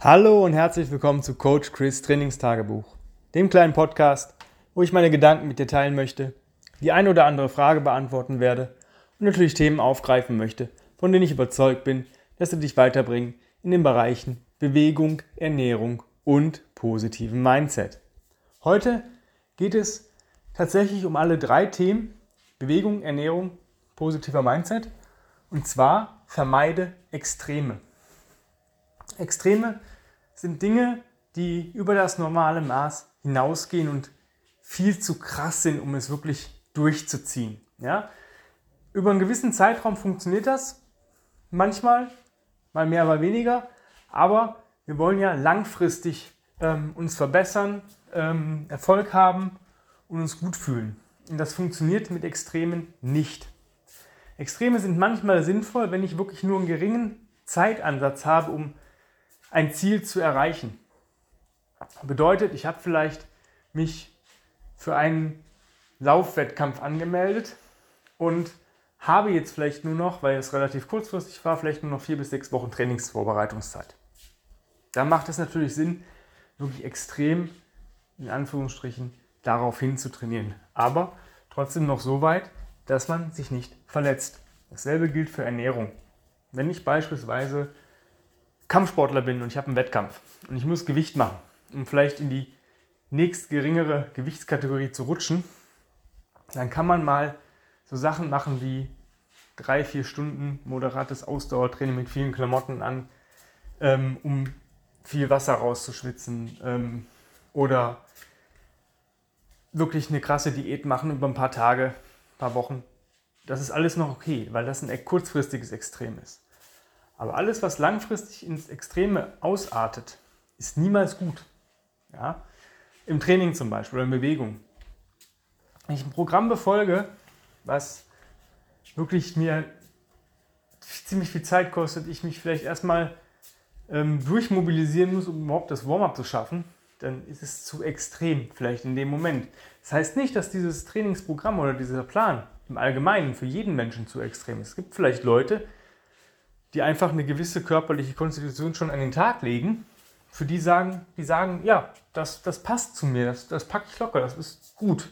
Hallo und herzlich willkommen zu Coach Chris Trainingstagebuch, dem kleinen Podcast, wo ich meine Gedanken mit dir teilen möchte, die eine oder andere Frage beantworten werde und natürlich Themen aufgreifen möchte, von denen ich überzeugt bin, dass sie dich weiterbringen in den Bereichen Bewegung, Ernährung und positiven Mindset. Heute geht es tatsächlich um alle drei Themen Bewegung, Ernährung, positiver Mindset und zwar vermeide Extreme. Extreme sind Dinge, die über das normale Maß hinausgehen und viel zu krass sind, um es wirklich durchzuziehen. Ja? Über einen gewissen Zeitraum funktioniert das. Manchmal, mal mehr, mal weniger. Aber wir wollen ja langfristig ähm, uns verbessern, ähm, Erfolg haben und uns gut fühlen. Und das funktioniert mit Extremen nicht. Extreme sind manchmal sinnvoll, wenn ich wirklich nur einen geringen Zeitansatz habe, um ein Ziel zu erreichen. Bedeutet, ich habe vielleicht mich für einen Laufwettkampf angemeldet und habe jetzt vielleicht nur noch, weil es relativ kurzfristig war, vielleicht nur noch vier bis sechs Wochen Trainingsvorbereitungszeit. Da macht es natürlich Sinn, wirklich extrem, in Anführungsstrichen, darauf hin zu trainieren. Aber trotzdem noch so weit, dass man sich nicht verletzt. Dasselbe gilt für Ernährung. Wenn ich beispielsweise Kampfsportler bin und ich habe einen Wettkampf und ich muss Gewicht machen, um vielleicht in die nächst geringere Gewichtskategorie zu rutschen, dann kann man mal so Sachen machen wie drei, vier Stunden moderates Ausdauertraining mit vielen Klamotten an, ähm, um viel Wasser rauszuschwitzen ähm, oder wirklich eine krasse Diät machen über ein paar Tage, ein paar Wochen. Das ist alles noch okay, weil das ein kurzfristiges Extrem ist. Aber alles, was langfristig ins Extreme ausartet, ist niemals gut. Ja? Im Training zum Beispiel oder in Bewegung. Wenn ich ein Programm befolge, was wirklich mir ziemlich viel Zeit kostet, ich mich vielleicht erstmal ähm, durchmobilisieren muss, um überhaupt das Warm-up zu schaffen, dann ist es zu extrem vielleicht in dem Moment. Das heißt nicht, dass dieses Trainingsprogramm oder dieser Plan im Allgemeinen für jeden Menschen zu extrem ist. Es gibt vielleicht Leute, die einfach eine gewisse körperliche Konstitution schon an den Tag legen, für die sagen, die sagen, ja, das, das passt zu mir, das, das packe ich locker, das ist gut.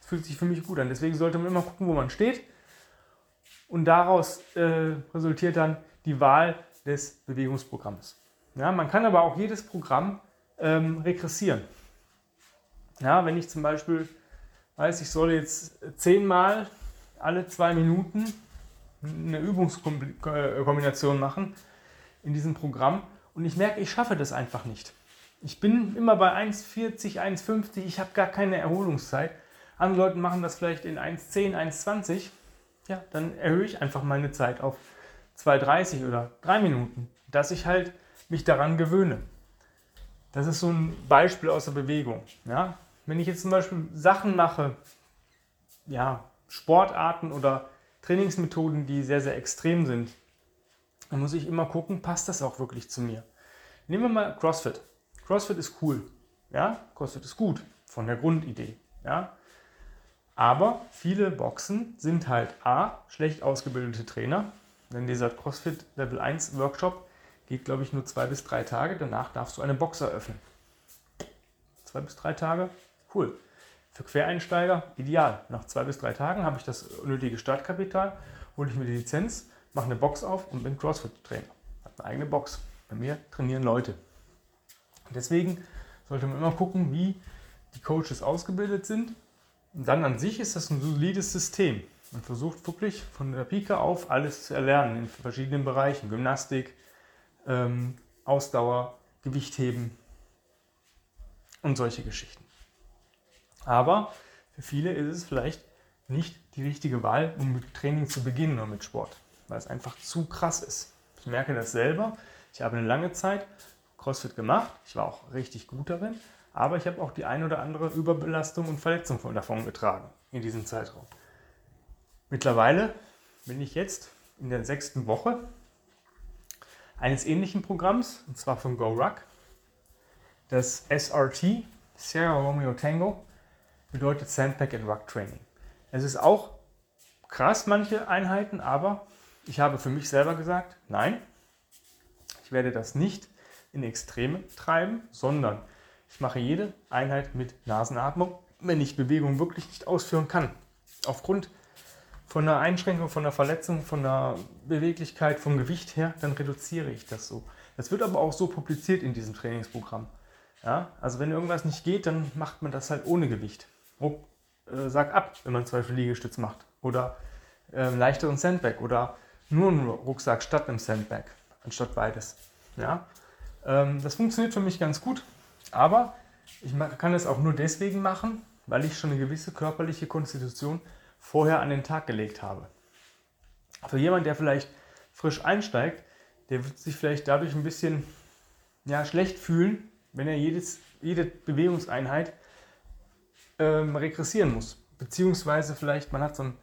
Das fühlt sich für mich gut an. Deswegen sollte man immer gucken, wo man steht. Und daraus äh, resultiert dann die Wahl des Bewegungsprogramms. Ja, man kann aber auch jedes Programm ähm, regressieren. Ja, wenn ich zum Beispiel weiß, ich soll jetzt zehnmal alle zwei Minuten eine Übungskombination machen in diesem Programm und ich merke, ich schaffe das einfach nicht. Ich bin immer bei 1,40, 1,50, ich habe gar keine Erholungszeit. Andere Leute machen das vielleicht in 1,10, 1,20. Ja, dann erhöhe ich einfach meine Zeit auf 2,30 oder 3 Minuten, dass ich halt mich daran gewöhne. Das ist so ein Beispiel aus der Bewegung. Ja? Wenn ich jetzt zum Beispiel Sachen mache, ja, Sportarten oder Trainingsmethoden, die sehr, sehr extrem sind, dann muss ich immer gucken, passt das auch wirklich zu mir. Nehmen wir mal CrossFit. CrossFit ist cool. Ja? CrossFit ist gut von der Grundidee. Ja? Aber viele Boxen sind halt A, schlecht ausgebildete Trainer. Denn dieser CrossFit Level 1 Workshop geht, glaube ich, nur zwei bis drei Tage. Danach darfst du eine Box eröffnen. Zwei bis drei Tage, cool. Für Quereinsteiger ideal. Nach zwei bis drei Tagen habe ich das nötige Startkapital, hole ich mir die Lizenz, mache eine Box auf und bin CrossFit-Trainer. Habe eine eigene Box. Bei mir trainieren Leute. deswegen sollte man immer gucken, wie die Coaches ausgebildet sind. Und dann an sich ist das ein solides System. Man versucht wirklich von der Pike auf alles zu erlernen in verschiedenen Bereichen. Gymnastik, ähm, Ausdauer, Gewichtheben und solche Geschichten. Aber für viele ist es vielleicht nicht die richtige Wahl, um mit Training zu beginnen oder mit Sport, weil es einfach zu krass ist. Ich merke das selber. Ich habe eine lange Zeit CrossFit gemacht. Ich war auch richtig gut darin. Aber ich habe auch die ein oder andere Überbelastung und Verletzung davon getragen in diesem Zeitraum. Mittlerweile bin ich jetzt in der sechsten Woche eines ähnlichen Programms, und zwar von GoRuck. Das SRT, Sierra Romeo Tango, bedeutet Sandbag and Ruck Training. Es ist auch krass, manche Einheiten, aber ich habe für mich selber gesagt, nein, ich werde das nicht in Extreme treiben, sondern ich mache jede Einheit mit Nasenatmung, wenn ich Bewegung wirklich nicht ausführen kann. Aufgrund von einer Einschränkung, von einer Verletzung, von einer Beweglichkeit, vom Gewicht her, dann reduziere ich das so. Das wird aber auch so publiziert in diesem Trainingsprogramm. Ja? Also wenn irgendwas nicht geht, dann macht man das halt ohne Gewicht. Ruck, äh, sag ab, wenn man zum Beispiel Liegestütz macht. Oder äh, leichteren Sandbag oder nur einen Rucksack statt einem Sandbag, anstatt beides. Ja? Ähm, das funktioniert für mich ganz gut, aber ich kann es auch nur deswegen machen, weil ich schon eine gewisse körperliche Konstitution vorher an den Tag gelegt habe. Für jemanden, der vielleicht frisch einsteigt, der wird sich vielleicht dadurch ein bisschen ja, schlecht fühlen, wenn er jedes, jede Bewegungseinheit ähm, regressieren muss. Beziehungsweise vielleicht man hat so, ein,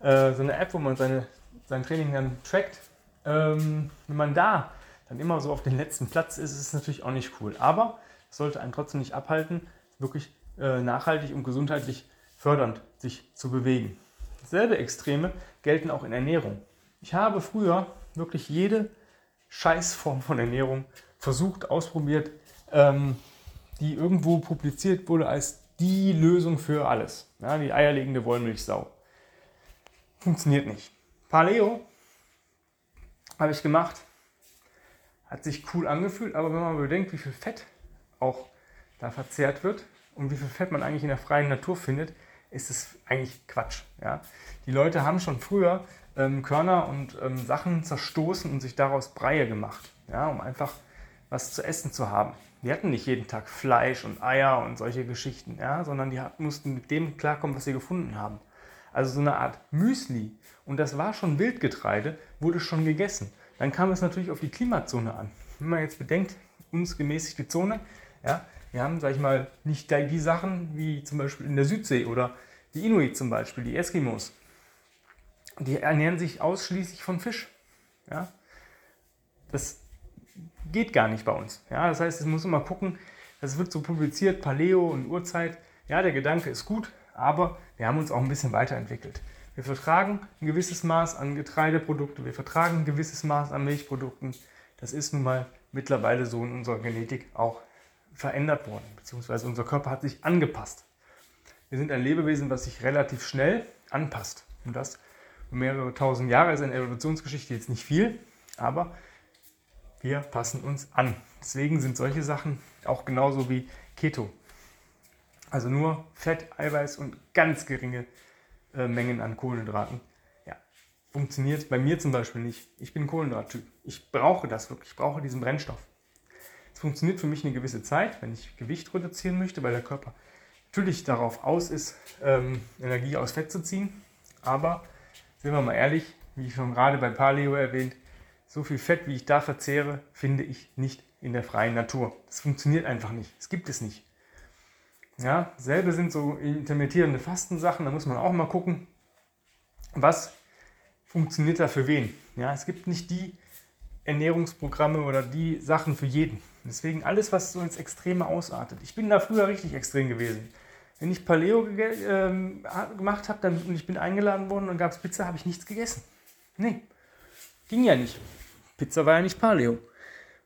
äh, so eine App, wo man seine, sein Training dann trackt. Ähm, wenn man da dann immer so auf den letzten Platz ist, ist es natürlich auch nicht cool. Aber es sollte einen trotzdem nicht abhalten, wirklich äh, nachhaltig und gesundheitlich fördernd sich zu bewegen. Selbe Extreme gelten auch in Ernährung. Ich habe früher wirklich jede Scheißform von Ernährung versucht, ausprobiert, ähm, die irgendwo publiziert wurde als die Lösung für alles. Ja, die eierlegende Wollmilchsau. Funktioniert nicht. Paleo habe ich gemacht. Hat sich cool angefühlt, aber wenn man bedenkt, wie viel Fett auch da verzehrt wird und wie viel Fett man eigentlich in der freien Natur findet, ist es eigentlich Quatsch. Ja? Die Leute haben schon früher ähm, Körner und ähm, Sachen zerstoßen und sich daraus Breie gemacht, ja? um einfach was zu essen zu haben. Die hatten nicht jeden Tag Fleisch und Eier und solche Geschichten, ja? sondern die mussten mit dem klarkommen, was sie gefunden haben. Also so eine Art Müsli. Und das war schon Wildgetreide, wurde schon gegessen. Dann kam es natürlich auf die Klimazone an. Wenn man jetzt bedenkt, uns gemäßigte Zone, ja, wir haben, sag ich mal, nicht die Sachen wie zum Beispiel in der Südsee oder die Inuit zum Beispiel, die Eskimos. Die ernähren sich ausschließlich von Fisch. Ja? Das geht gar nicht bei uns. Ja? Das heißt, es muss immer gucken, das wird so publiziert, Paleo und Urzeit. Ja, der Gedanke ist gut, aber wir haben uns auch ein bisschen weiterentwickelt. Wir vertragen ein gewisses Maß an Getreideprodukten, wir vertragen ein gewisses Maß an Milchprodukten. Das ist nun mal mittlerweile so in unserer Genetik auch verändert worden, beziehungsweise unser Körper hat sich angepasst. Wir sind ein Lebewesen, was sich relativ schnell anpasst. Und das mehrere tausend Jahre ist in der Evolutionsgeschichte jetzt nicht viel, aber wir passen uns an. Deswegen sind solche Sachen auch genauso wie Keto. Also nur Fett, Eiweiß und ganz geringe äh, Mengen an Kohlenhydraten. Ja, funktioniert bei mir zum Beispiel nicht. Ich bin Kohlenhydrattyp. Ich brauche das wirklich. Ich brauche diesen Brennstoff. Es funktioniert für mich eine gewisse Zeit, wenn ich Gewicht reduzieren möchte, weil der Körper natürlich darauf aus ist, ähm, Energie aus Fett zu ziehen. Aber sind wir mal ehrlich, wie schon gerade bei Paleo erwähnt, so viel Fett, wie ich da verzehre, finde ich nicht in der freien Natur. Das funktioniert einfach nicht. Es gibt es nicht. Ja, selbe sind so intermittierende Fastensachen, da muss man auch mal gucken, was funktioniert da für wen. Ja, es gibt nicht die Ernährungsprogramme oder die Sachen für jeden. Deswegen alles, was so ins Extreme ausartet. Ich bin da früher richtig extrem gewesen. Wenn ich Paleo ähm, gemacht habe und ich bin eingeladen worden und gab es Pizza, habe ich nichts gegessen. Nee, ging ja nicht. Pizza war ja nicht Paleo.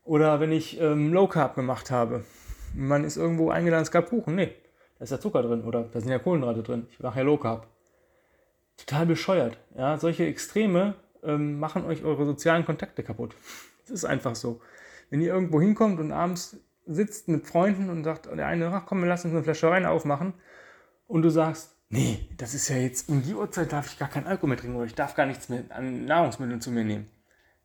Oder wenn ich ähm, Low Carb gemacht habe, man ist irgendwo eingeladen, es gab Kuchen. Nee, da ist ja Zucker drin oder da sind ja Kohlenhydrate drin. Ich mache ja Low Carb. Total bescheuert. Ja, solche Extreme ähm, machen euch eure sozialen Kontakte kaputt. Das ist einfach so. Wenn ihr irgendwo hinkommt und abends sitzt mit Freunden und sagt, der eine, ach komm, wir lassen uns eine Flasche Wein aufmachen und du sagst, nee, das ist ja jetzt, um die Uhrzeit darf ich gar kein Alkohol mehr trinken oder ich darf gar nichts mehr an Nahrungsmitteln zu mir nehmen.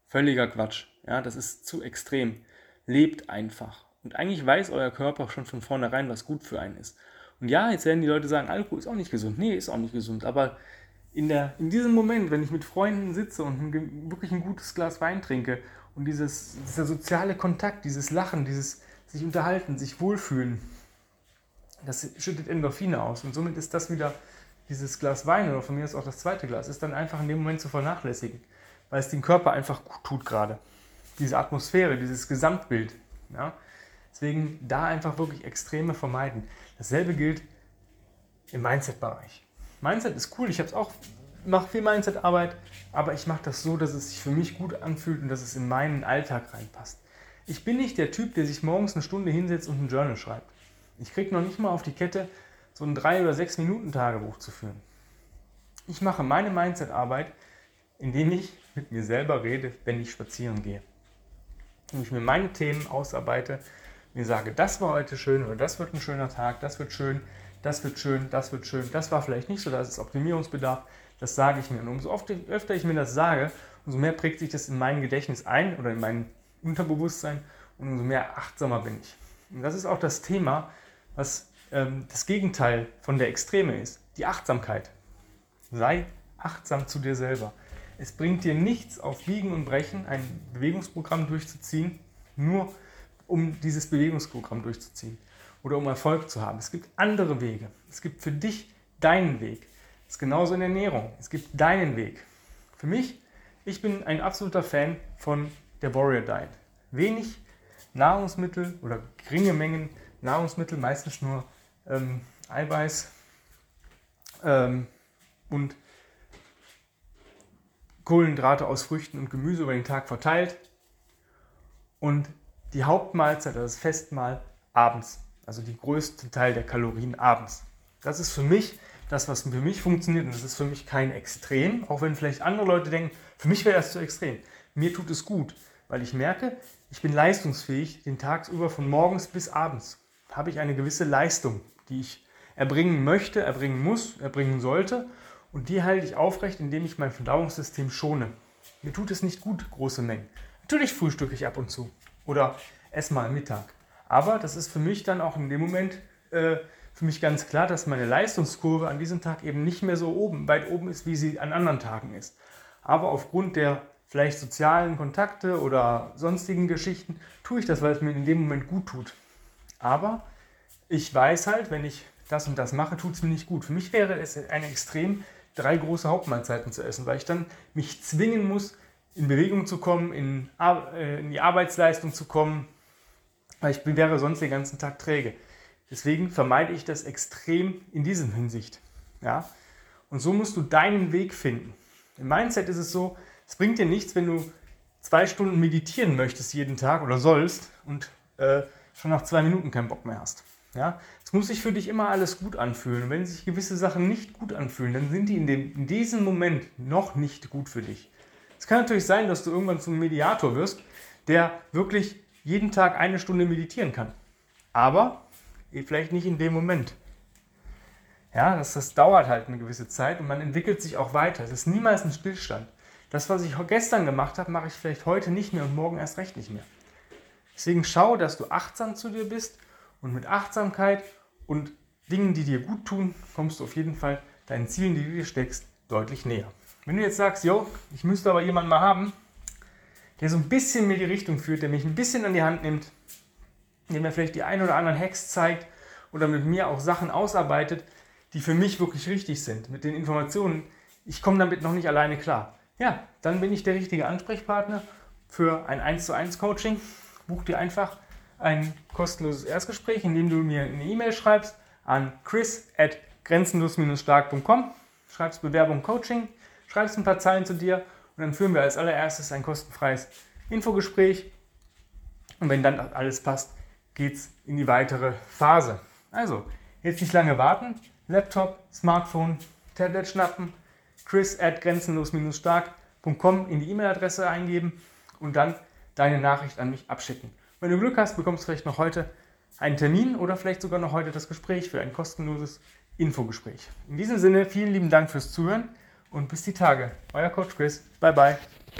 Völliger Quatsch. Ja, das ist zu extrem. Lebt einfach. Und eigentlich weiß euer Körper schon von vornherein, was gut für einen ist. Und ja, jetzt werden die Leute sagen, Alkohol ist auch nicht gesund. Nee, ist auch nicht gesund. Aber in, der, in diesem Moment, wenn ich mit Freunden sitze und ein, wirklich ein gutes Glas Wein trinke und dieses, dieser soziale Kontakt, dieses Lachen, dieses sich unterhalten, sich wohlfühlen, das schüttet Endorphine aus. Und somit ist das wieder dieses Glas Wein oder von mir ist auch das zweite Glas, ist dann einfach in dem Moment zu vernachlässigen, weil es dem Körper einfach gut tut gerade. Diese Atmosphäre, dieses Gesamtbild. Ja? Deswegen da einfach wirklich Extreme vermeiden. Dasselbe gilt im Mindset-Bereich. Mindset ist cool, ich habe es auch, mache viel Mindset-Arbeit, aber ich mache das so, dass es sich für mich gut anfühlt und dass es in meinen Alltag reinpasst. Ich bin nicht der Typ, der sich morgens eine Stunde hinsetzt und ein Journal schreibt. Ich kriege noch nicht mal auf die Kette, so ein 3 oder 6 Minuten Tagebuch zu führen. Ich mache meine Mindset-Arbeit, indem ich mit mir selber rede, wenn ich spazieren gehe. Indem ich mir meine Themen ausarbeite, mir sage, das war heute schön oder das wird ein schöner Tag, das wird schön, das wird schön, das wird schön, das war vielleicht nicht so, das ist Optimierungsbedarf, das sage ich mir. Und umso öfter ich mir das sage, umso mehr prägt sich das in mein Gedächtnis ein oder in mein Unterbewusstsein und umso mehr achtsamer bin ich. Und das ist auch das Thema, was ähm, das Gegenteil von der Extreme ist, die Achtsamkeit. Sei achtsam zu dir selber. Es bringt dir nichts auf Biegen und Brechen, ein Bewegungsprogramm durchzuziehen, nur um dieses Bewegungsprogramm durchzuziehen oder um Erfolg zu haben. Es gibt andere Wege. Es gibt für dich deinen Weg. Es ist genauso in Ernährung. Es gibt deinen Weg. Für mich, ich bin ein absoluter Fan von der Warrior Diet. Wenig Nahrungsmittel oder geringe Mengen Nahrungsmittel, meistens nur ähm, Eiweiß ähm, und Kohlenhydrate aus Früchten und Gemüse über den Tag verteilt und die Hauptmahlzeit, also das Festmahl, abends. Also die größte Teil der Kalorien abends. Das ist für mich das, was für mich funktioniert und das ist für mich kein Extrem, auch wenn vielleicht andere Leute denken, für mich wäre das zu extrem. Mir tut es gut, weil ich merke, ich bin leistungsfähig den Tagsüber von morgens bis abends. Habe ich eine gewisse Leistung, die ich erbringen möchte, erbringen muss, erbringen sollte und die halte ich aufrecht, indem ich mein Verdauungssystem schone. Mir tut es nicht gut, große Mengen. Natürlich frühstücke ich ab und zu oder esse mal Mittag. Aber das ist für mich dann auch in dem Moment äh, für mich ganz klar, dass meine Leistungskurve an diesem Tag eben nicht mehr so oben, weit oben ist, wie sie an anderen Tagen ist. Aber aufgrund der vielleicht sozialen Kontakte oder sonstigen Geschichten tue ich das, weil es mir in dem Moment gut tut. Aber ich weiß halt, wenn ich das und das mache, tut es mir nicht gut. Für mich wäre es ein Extrem, drei große Hauptmahlzeiten zu essen, weil ich dann mich zwingen muss, in Bewegung zu kommen, in, äh, in die Arbeitsleistung zu kommen, weil ich wäre sonst den ganzen Tag träge. Deswegen vermeide ich das extrem in diesem Hinsicht. Ja? Und so musst du deinen Weg finden. Im Mindset ist es so, es bringt dir nichts, wenn du zwei Stunden meditieren möchtest jeden Tag oder sollst und äh, schon nach zwei Minuten keinen Bock mehr hast. Ja? Es muss sich für dich immer alles gut anfühlen. Wenn sich gewisse Sachen nicht gut anfühlen, dann sind die in, dem, in diesem Moment noch nicht gut für dich. Es kann natürlich sein, dass du irgendwann zum Mediator wirst, der wirklich jeden Tag eine Stunde meditieren kann. Aber vielleicht nicht in dem Moment. Ja, das, das dauert halt eine gewisse Zeit und man entwickelt sich auch weiter. Es ist niemals ein Stillstand. Das, was ich gestern gemacht habe, mache ich vielleicht heute nicht mehr und morgen erst recht nicht mehr. Deswegen schau, dass du achtsam zu dir bist und mit Achtsamkeit und Dingen, die dir gut tun, kommst du auf jeden Fall deinen Zielen, die du dir steckst, deutlich näher. Wenn du jetzt sagst, jo, ich müsste aber jemanden mal haben, der so ein bisschen mir die Richtung führt, der mich ein bisschen an die Hand nimmt, der mir vielleicht die ein oder anderen Hacks zeigt oder mit mir auch Sachen ausarbeitet, die für mich wirklich richtig sind, mit den Informationen, ich komme damit noch nicht alleine klar. Ja, dann bin ich der richtige Ansprechpartner für ein 1 zu 1 Coaching. Buch dir einfach ein kostenloses Erstgespräch, in dem du mir eine E-Mail schreibst an chris at grenzenlos-stark.com, schreibst Bewerbung Coaching, schreibst ein paar Zeilen zu dir und dann führen wir als allererstes ein kostenfreies Infogespräch. Und wenn dann alles passt, geht es in die weitere Phase. Also, jetzt nicht lange warten. Laptop, Smartphone, Tablet schnappen, chris at grenzenlos-stark.com in die E-Mail-Adresse eingeben und dann deine Nachricht an mich abschicken. Wenn du Glück hast, bekommst du vielleicht noch heute einen Termin oder vielleicht sogar noch heute das Gespräch für ein kostenloses Infogespräch. In diesem Sinne, vielen lieben Dank fürs Zuhören und bis die Tage. Euer Coach Chris. Bye bye.